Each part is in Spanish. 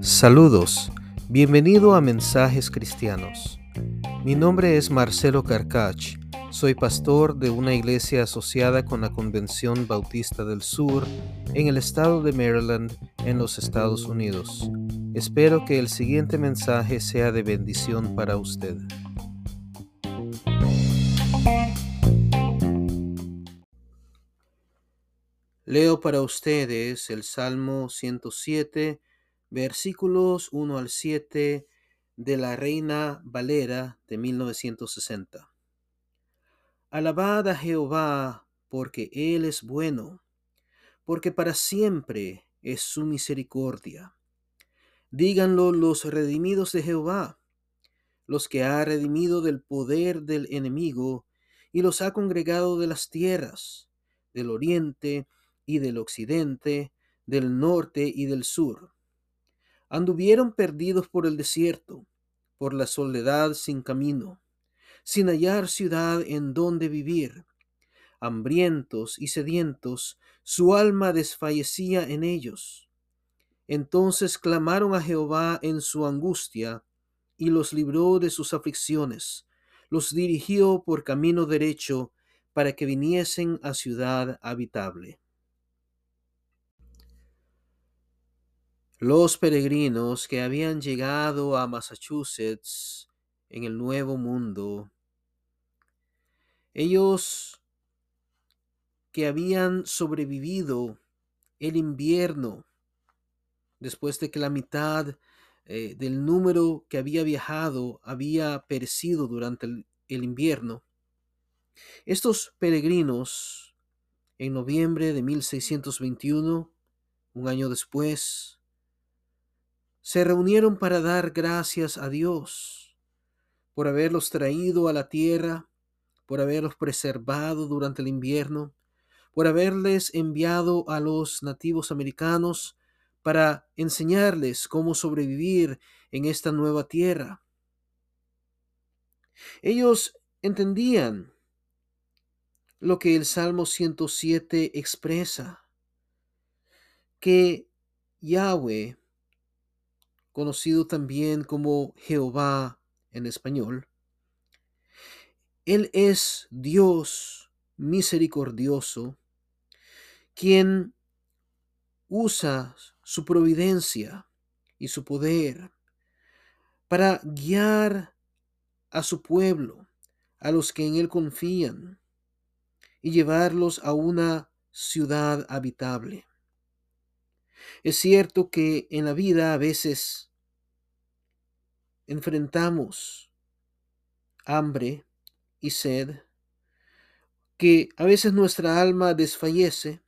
Saludos, bienvenido a Mensajes Cristianos. Mi nombre es Marcelo Carcach, soy pastor de una iglesia asociada con la Convención Bautista del Sur en el estado de Maryland, en los Estados Unidos. Espero que el siguiente mensaje sea de bendición para usted. Leo para ustedes el Salmo 107, versículos 1 al 7 de la Reina Valera de 1960. Alabad a Jehová porque Él es bueno, porque para siempre es su misericordia. Díganlo los redimidos de Jehová, los que ha redimido del poder del enemigo y los ha congregado de las tierras, del oriente y del occidente, del norte y del sur. Anduvieron perdidos por el desierto, por la soledad sin camino, sin hallar ciudad en donde vivir. Hambrientos y sedientos, su alma desfallecía en ellos. Entonces clamaron a Jehová en su angustia, y los libró de sus aflicciones, los dirigió por camino derecho, para que viniesen a ciudad habitable. Los peregrinos que habían llegado a Massachusetts en el Nuevo Mundo, ellos que habían sobrevivido el invierno, después de que la mitad eh, del número que había viajado había perecido durante el, el invierno. Estos peregrinos, en noviembre de 1621, un año después, se reunieron para dar gracias a Dios por haberlos traído a la tierra, por haberlos preservado durante el invierno, por haberles enviado a los nativos americanos para enseñarles cómo sobrevivir en esta nueva tierra. Ellos entendían lo que el Salmo 107 expresa, que Yahweh conocido también como Jehová en español. Él es Dios misericordioso, quien usa su providencia y su poder para guiar a su pueblo, a los que en Él confían, y llevarlos a una ciudad habitable. Es cierto que en la vida a veces enfrentamos hambre y sed, que a veces nuestra alma desfallece,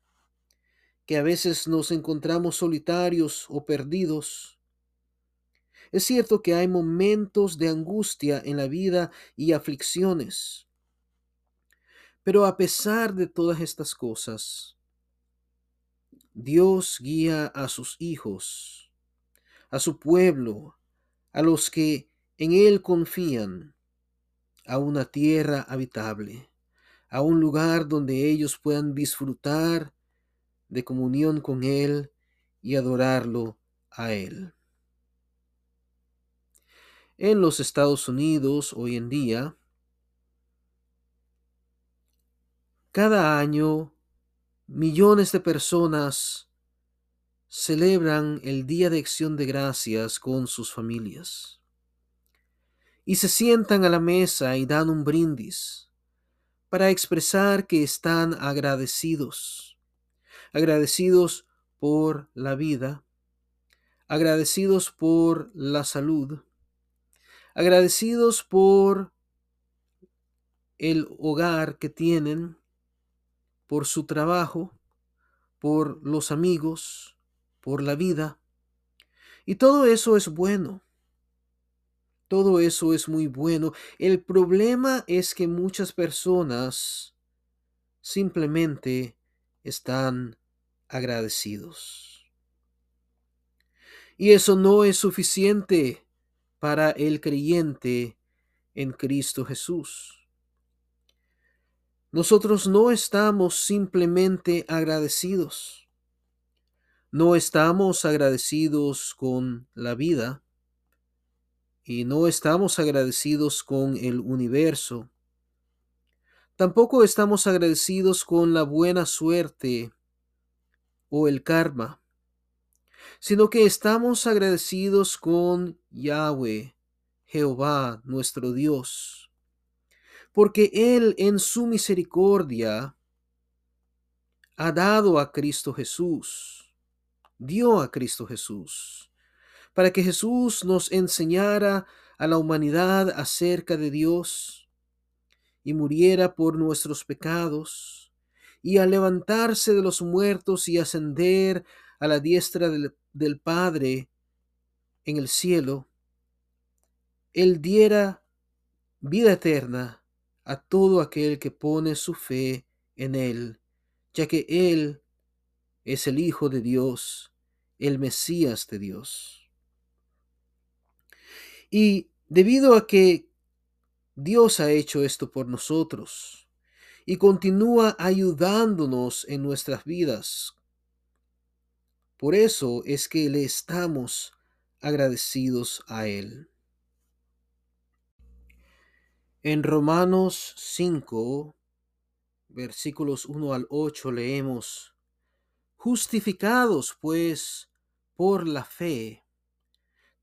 que a veces nos encontramos solitarios o perdidos. Es cierto que hay momentos de angustia en la vida y aflicciones, pero a pesar de todas estas cosas, Dios guía a sus hijos, a su pueblo, a los que en Él confían, a una tierra habitable, a un lugar donde ellos puedan disfrutar de comunión con Él y adorarlo a Él. En los Estados Unidos hoy en día, cada año Millones de personas celebran el Día de Acción de Gracias con sus familias. Y se sientan a la mesa y dan un brindis para expresar que están agradecidos, agradecidos por la vida, agradecidos por la salud, agradecidos por el hogar que tienen, por su trabajo, por los amigos, por la vida. Y todo eso es bueno. Todo eso es muy bueno. El problema es que muchas personas simplemente están agradecidos. Y eso no es suficiente para el creyente en Cristo Jesús. Nosotros no estamos simplemente agradecidos. No estamos agradecidos con la vida y no estamos agradecidos con el universo. Tampoco estamos agradecidos con la buena suerte o el karma, sino que estamos agradecidos con Yahweh, Jehová, nuestro Dios, porque Él en su misericordia ha dado a Cristo Jesús, dio a Cristo Jesús, para que Jesús nos enseñara a la humanidad acerca de Dios y muriera por nuestros pecados, y al levantarse de los muertos y ascender a la diestra del, del Padre en el cielo, Él diera vida eterna a todo aquel que pone su fe en Él, ya que Él es el Hijo de Dios, el Mesías de Dios. Y debido a que Dios ha hecho esto por nosotros y continúa ayudándonos en nuestras vidas, por eso es que le estamos agradecidos a Él. En Romanos 5, versículos 1 al 8 leemos, Justificados pues por la fe,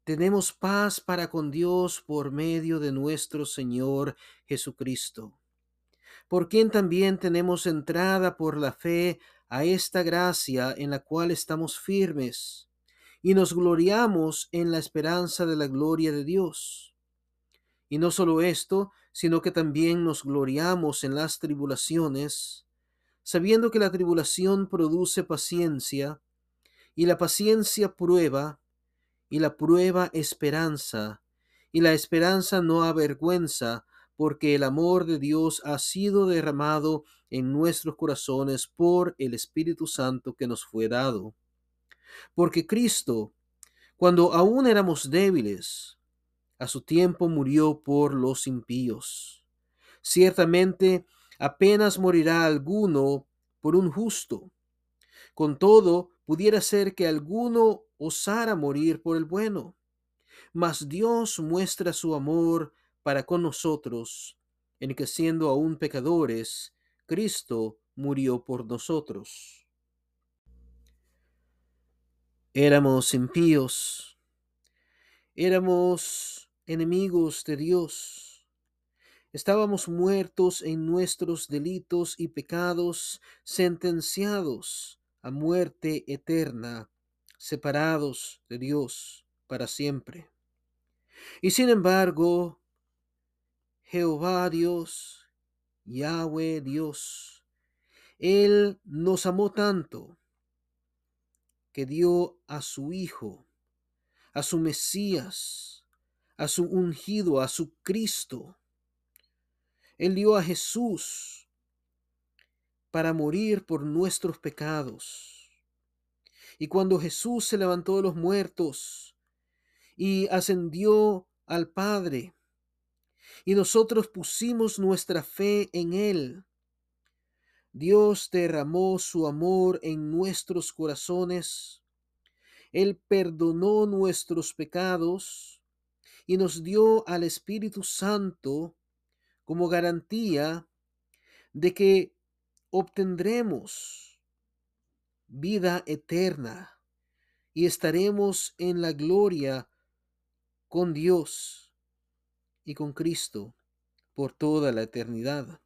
tenemos paz para con Dios por medio de nuestro Señor Jesucristo, por quien también tenemos entrada por la fe a esta gracia en la cual estamos firmes y nos gloriamos en la esperanza de la gloria de Dios. Y no solo esto, sino que también nos gloriamos en las tribulaciones, sabiendo que la tribulación produce paciencia, y la paciencia prueba, y la prueba esperanza, y la esperanza no avergüenza, porque el amor de Dios ha sido derramado en nuestros corazones por el Espíritu Santo que nos fue dado. Porque Cristo, cuando aún éramos débiles, a su tiempo murió por los impíos. Ciertamente, apenas morirá alguno por un justo. Con todo, pudiera ser que alguno osara morir por el bueno. Mas Dios muestra su amor para con nosotros, en que siendo aún pecadores, Cristo murió por nosotros. Éramos impíos, éramos enemigos de Dios, estábamos muertos en nuestros delitos y pecados, sentenciados a muerte eterna, separados de Dios para siempre. Y sin embargo, Jehová Dios, Yahweh Dios, Él nos amó tanto que dio a su Hijo, a su Mesías, a su ungido, a su Cristo. Él dio a Jesús para morir por nuestros pecados. Y cuando Jesús se levantó de los muertos y ascendió al Padre, y nosotros pusimos nuestra fe en Él. Dios derramó su amor en nuestros corazones. Él perdonó nuestros pecados y nos dio al Espíritu Santo como garantía de que obtendremos vida eterna y estaremos en la gloria con Dios y con Cristo por toda la eternidad.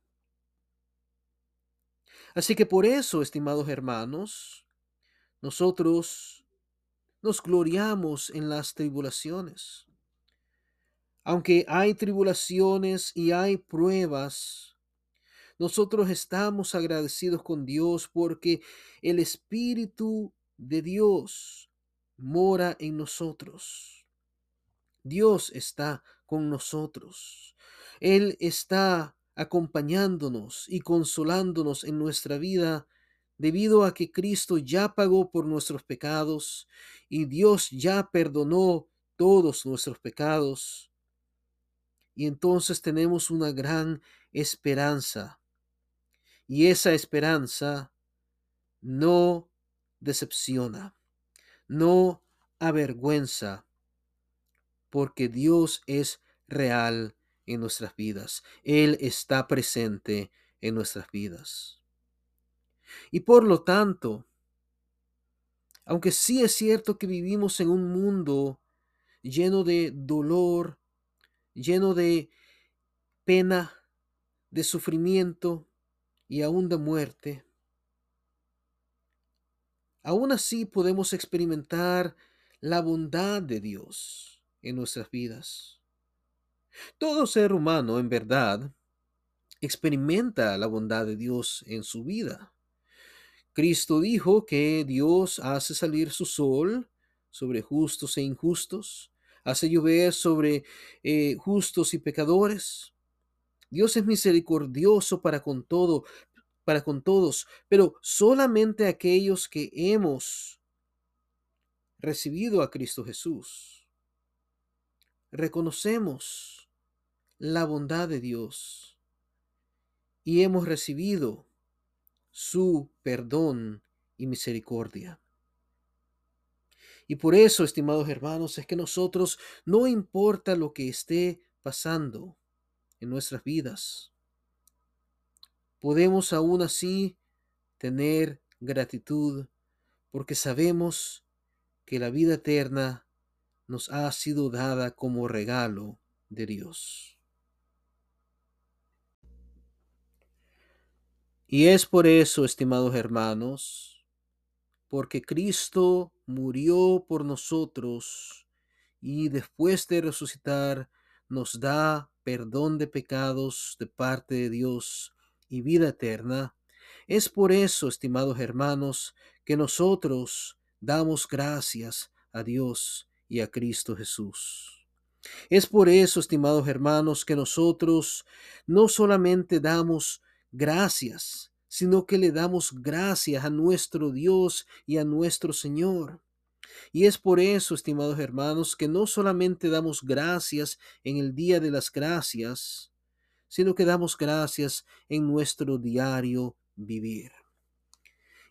Así que por eso, estimados hermanos, nosotros nos gloriamos en las tribulaciones. Aunque hay tribulaciones y hay pruebas, nosotros estamos agradecidos con Dios porque el Espíritu de Dios mora en nosotros. Dios está con nosotros. Él está acompañándonos y consolándonos en nuestra vida debido a que Cristo ya pagó por nuestros pecados y Dios ya perdonó todos nuestros pecados. Y entonces tenemos una gran esperanza Y esa esperanza no decepciona, no avergüenza, porque Dios es real en nuestras vidas. Él está presente en nuestras vidas. Y por lo tanto, aunque sí es cierto que vivimos en un mundo lleno de dolor, lleno de pena, de sufrimiento y aún de muerte, aún así podemos experimentar la bondad de Dios en nuestras vidas. Todo ser humano, en verdad, experimenta la bondad de Dios en su vida. Cristo dijo que Dios hace salir su sol sobre justos e injustos, hace llover sobre eh, justos y pecadores. Dios es misericordioso para con todo, para con todos, pero solamente aquellos que hemos recibido a Cristo Jesús. Reconocemos la bondad de Dios y hemos recibido su perdón y misericordia. Y por eso, estimados hermanos, es que nosotros, no importa lo que esté pasando en nuestras vidas, podemos aún así tener gratitud porque sabemos que la vida eterna nos ha sido dada como regalo de Dios. Y es por eso, estimados hermanos, porque Cristo murió por nosotros y después de resucitar nos da perdón de pecados de parte de Dios y vida eterna. Es por eso, estimados hermanos, que nosotros damos gracias a Dios y a Cristo Jesús. Es por eso, estimados hermanos, que nosotros no solamente damos gracias, sino que le damos gracias a nuestro Dios y a nuestro Señor. Y es por eso, estimados hermanos, que no solamente damos gracias en el día de las gracias, sino que damos gracias en nuestro diario vivir.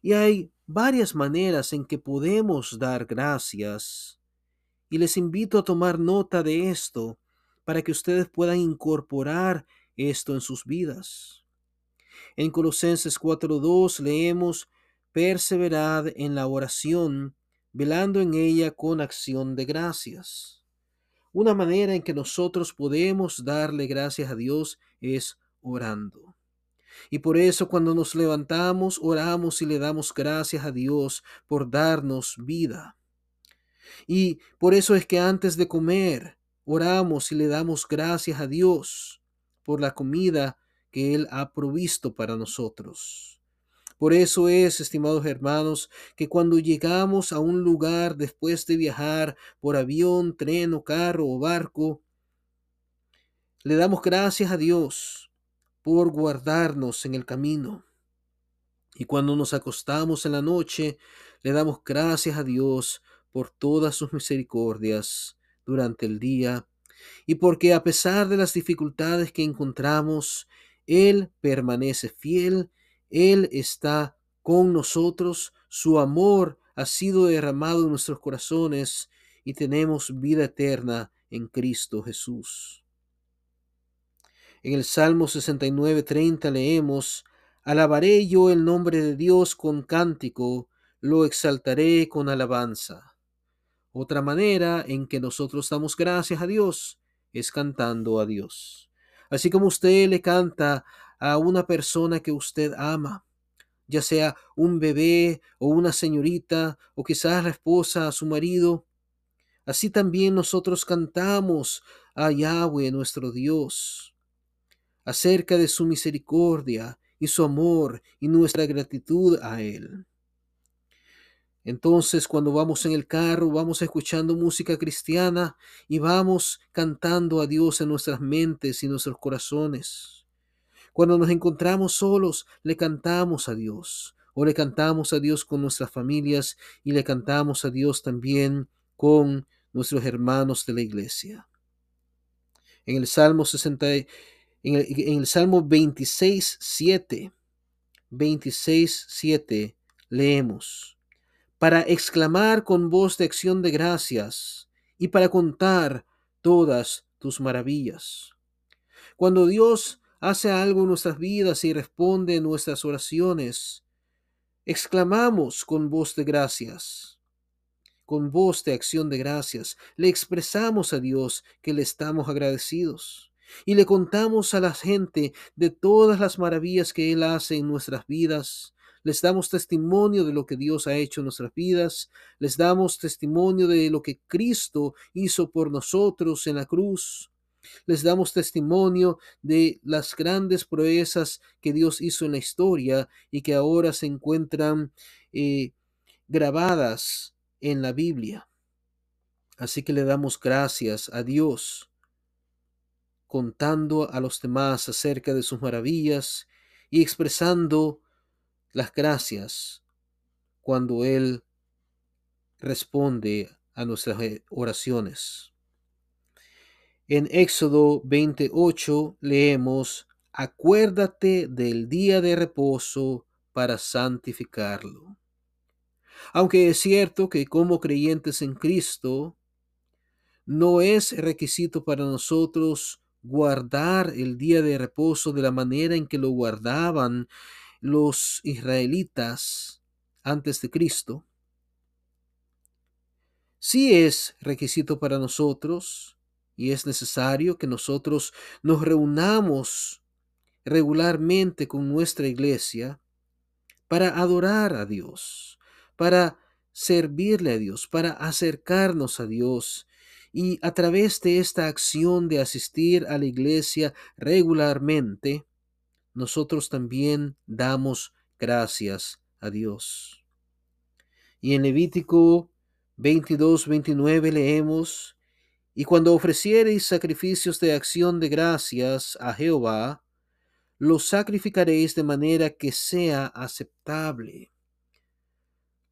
Y hay varias maneras en que podemos dar gracias, y les invito a tomar nota de esto para que ustedes puedan incorporar esto en sus vidas. En Colosenses 4.2 leemos, perseverad en la oración, velando en ella con acción de gracias. Una manera en que nosotros podemos darle gracias a Dios es orando. Y por eso cuando nos levantamos, oramos y le damos gracias a Dios por darnos vida. Y por eso es que antes de comer, oramos y le damos gracias a Dios por la comida que Él ha provisto para nosotros. Por eso es, estimados hermanos, que cuando llegamos a un lugar después de viajar por avión, tren o carro o barco, le damos gracias a Dios por guardarnos en el camino. Y cuando nos acostamos en la noche, le damos gracias a Dios por todas sus misericordias durante el día y porque a pesar de las dificultades que encontramos, él permanece fiel, Él está con nosotros, su amor ha sido derramado en nuestros corazones y tenemos vida eterna en Cristo Jesús. En el Salmo 69, 30 leemos, Alabaré yo el nombre de Dios con cántico, lo exaltaré con alabanza. Otra manera en que nosotros damos gracias a Dios es cantando a Dios. Así como usted le canta a una persona que usted ama, ya sea un bebé o una señorita o quizás la esposa a su marido, así también nosotros cantamos a Yahweh nuestro Dios acerca de su misericordia y su amor y nuestra gratitud a Él. Entonces, cuando vamos en el carro, vamos escuchando música cristiana y vamos cantando a Dios en nuestras mentes y nuestros corazones. Cuando nos encontramos solos, le cantamos a Dios o le cantamos a Dios con nuestras familias y le cantamos a Dios también con nuestros hermanos de la iglesia. En el Salmo 60, en el, Salmo 26, 7, 26, 7 leemos, para exclamar con voz de acción de gracias y para contar todas tus maravillas. Cuando Dios hace algo en nuestras vidas y responde nuestras oraciones, exclamamos con voz de gracias, con voz de acción de gracias, le expresamos a Dios que le estamos agradecidos y le contamos a la gente de todas las maravillas que Él hace en nuestras vidas. Les damos testimonio de lo que Dios ha hecho en nuestras vidas. Les damos testimonio de lo que Cristo hizo por nosotros en la cruz. Les damos testimonio de las grandes proezas que Dios hizo en la historia y que ahora se encuentran eh, grabadas en la Biblia. Así que le damos gracias a Dios contando a los demás acerca de sus maravillas y expresando las gracias cuando Él responde a nuestras oraciones. En Éxodo 28 leemos, acuérdate del día de reposo para santificarlo. Aunque es cierto que como creyentes en Cristo, no es requisito para nosotros guardar el día de reposo de la manera en que lo guardaban los israelitas antes de Cristo. Sí es requisito para nosotros y es necesario que nosotros nos reunamos regularmente con nuestra iglesia para adorar a Dios, para servirle a Dios, para acercarnos a Dios y a través de esta acción de asistir a la iglesia regularmente, nosotros también damos gracias a Dios. Y en Levítico 22, 29 leemos, y cuando ofreciereis sacrificios de acción de gracias a Jehová, los sacrificaréis de manera que sea aceptable.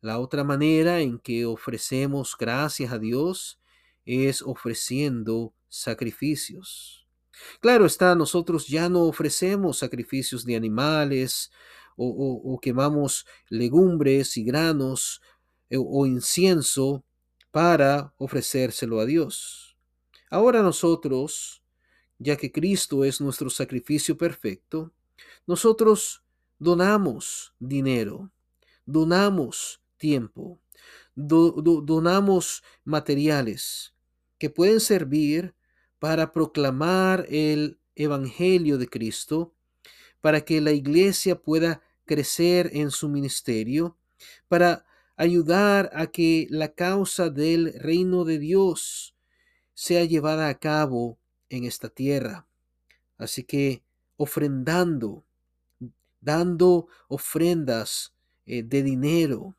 La otra manera en que ofrecemos gracias a Dios es ofreciendo sacrificios. Claro está, nosotros ya no ofrecemos sacrificios de animales o, quemamos legumbres y granos eh, o incienso para ofrecérselo a Dios. Ahora nosotros, ya que Cristo es nuestro sacrificio perfecto, nosotros donamos dinero, donamos tiempo, donamos materiales, que pueden servir para proclamar el Evangelio de Cristo, para que la iglesia pueda crecer en su ministerio, para ayudar a que la causa del reino de Dios sea llevada a cabo en esta tierra. Así que ofrendando, dando ofrendas eh, de dinero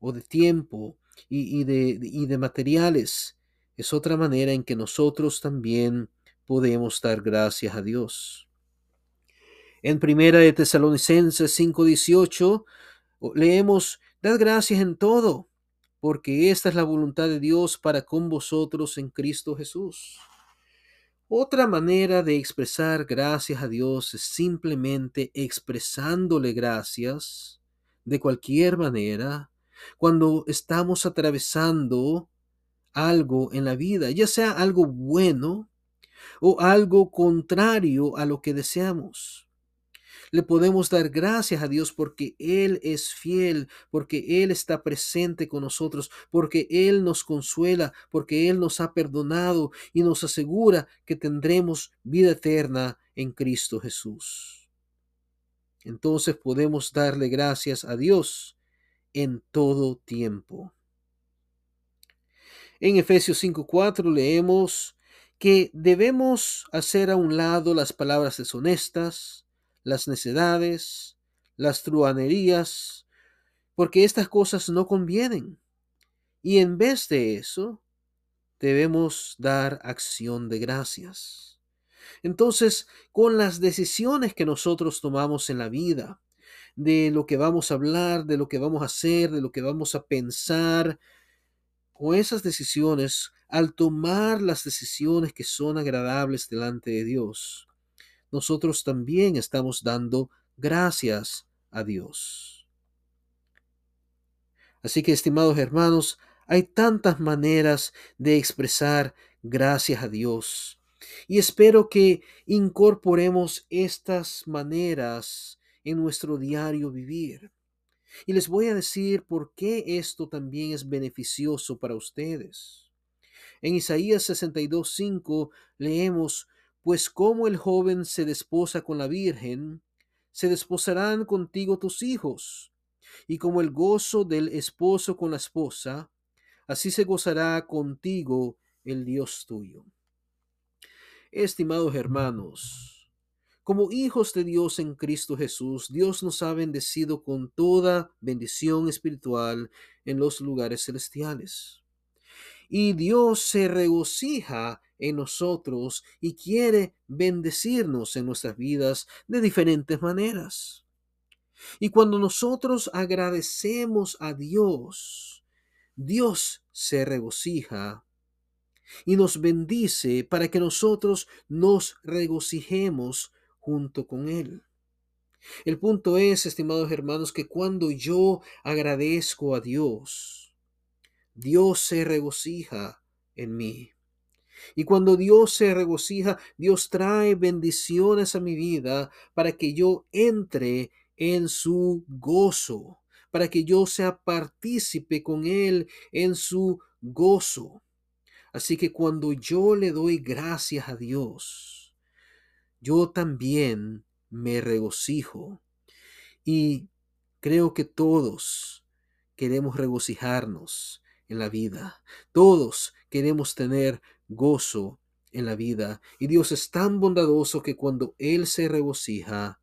o de tiempo y, de, y de materiales es otra manera en que nosotros también podemos dar gracias a Dios. En primera de Tesalonicenses 5:18 leemos, dad gracias en todo, porque esta es la voluntad de Dios para con vosotros en Cristo Jesús. Otra manera de expresar gracias a Dios es simplemente expresándole gracias de cualquier manera cuando estamos atravesando algo en la vida, ya sea algo bueno o algo contrario a lo que deseamos. Le podemos dar gracias a Dios porque Él es fiel, porque Él está presente con nosotros, porque Él nos consuela, porque Él nos ha perdonado y nos asegura que tendremos vida eterna en Cristo Jesús. Entonces podemos darle gracias a Dios en todo tiempo. En Efesios 5:4 leemos que debemos hacer a un lado las palabras deshonestas, las necedades, las truanerías, porque estas cosas no convienen. Y en vez de eso, debemos dar acción de gracias. Entonces, con las decisiones que nosotros tomamos en la vida, de lo que vamos a hablar, de lo que vamos a hacer, de lo que vamos a pensar, con esas decisiones, al tomar las decisiones que son agradables delante de Dios, nosotros también estamos dando gracias a Dios. Así que, estimados hermanos, hay tantas maneras de expresar gracias a Dios. Y espero que incorporemos estas maneras en nuestro diario vivir. Y les voy a decir por qué esto también es beneficioso para ustedes. En Isaías 62.5 leemos, pues como el joven se desposa con la virgen, se desposarán contigo tus hijos, y como el gozo del esposo con la esposa, así se gozará contigo el Dios tuyo. Estimados hermanos, como hijos de Dios en Cristo Jesús, Dios nos ha bendecido con toda bendición espiritual en los lugares celestiales. Y Dios se regocija en nosotros y quiere bendecirnos en nuestras vidas de diferentes maneras. Y cuando nosotros agradecemos a Dios, Dios se regocija y nos bendice para que nosotros nos regocijemos junto con Él. El punto es, estimados hermanos, que cuando yo agradezco a Dios, Dios se regocija en mí. Y cuando Dios se regocija, Dios trae bendiciones a mi vida para que yo entre en su gozo, para que yo sea partícipe con Él en su gozo. Así que cuando yo le doy gracias a Dios, yo también me regocijo. Y creo que todos queremos regocijarnos en la vida. Todos queremos tener gozo en la vida. Y Dios es tan bondadoso que cuando Él se regocija,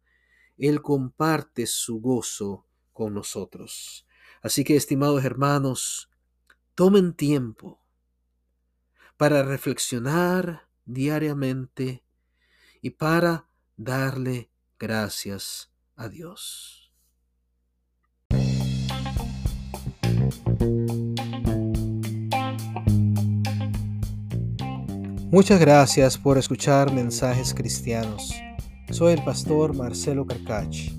Él comparte su gozo con nosotros. Así que, estimados hermanos, tomen tiempo para reflexionar diariamente y para darle gracias a Dios. Muchas gracias por escuchar mensajes cristianos. Soy el pastor Marcelo Carcach.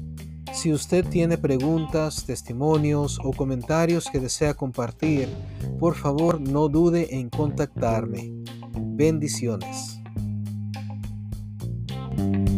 Si usted tiene preguntas, testimonios o comentarios que desea compartir, por favor no dude en contactarme. Bendiciones. thank you